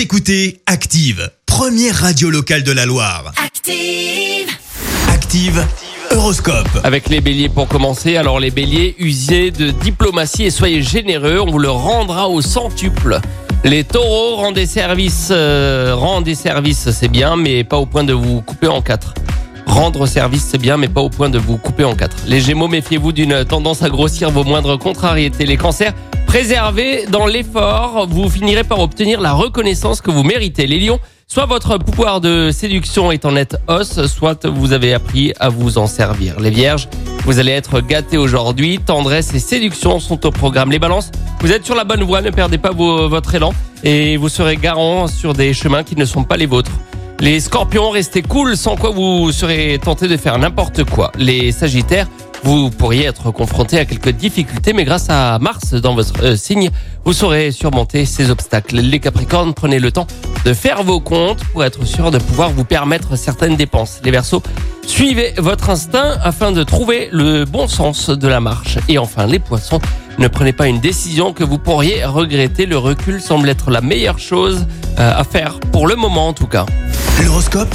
Vous écoutez Active, première radio locale de la Loire. Active. Active, Horoscope. Avec les béliers pour commencer, alors les béliers, usez de diplomatie et soyez généreux, on vous le rendra au centuple. Les taureaux, rendez service, euh, rendez service, c'est bien, mais pas au point de vous couper en quatre. Rendre service, c'est bien, mais pas au point de vous couper en quatre. Les gémeaux, méfiez-vous d'une tendance à grossir vos moindres contrariétés. Les cancers, préservez dans l'effort, vous finirez par obtenir la reconnaissance que vous méritez. Les lions, soit votre pouvoir de séduction est en net hausse, soit vous avez appris à vous en servir. Les vierges, vous allez être gâtés aujourd'hui, tendresse et séduction sont au programme. Les balances, vous êtes sur la bonne voie, ne perdez pas votre élan et vous serez garant sur des chemins qui ne sont pas les vôtres. Les scorpions, restez cool, sans quoi vous serez tenté de faire n'importe quoi. Les sagittaires, vous pourriez être confronté à quelques difficultés, mais grâce à Mars dans votre euh, signe, vous saurez surmonter ces obstacles. Les capricornes, prenez le temps de faire vos comptes pour être sûr de pouvoir vous permettre certaines dépenses. Les versos, suivez votre instinct afin de trouver le bon sens de la marche. Et enfin, les poissons, ne prenez pas une décision que vous pourriez regretter. Le recul semble être la meilleure chose euh, à faire, pour le moment en tout cas. L'horoscope?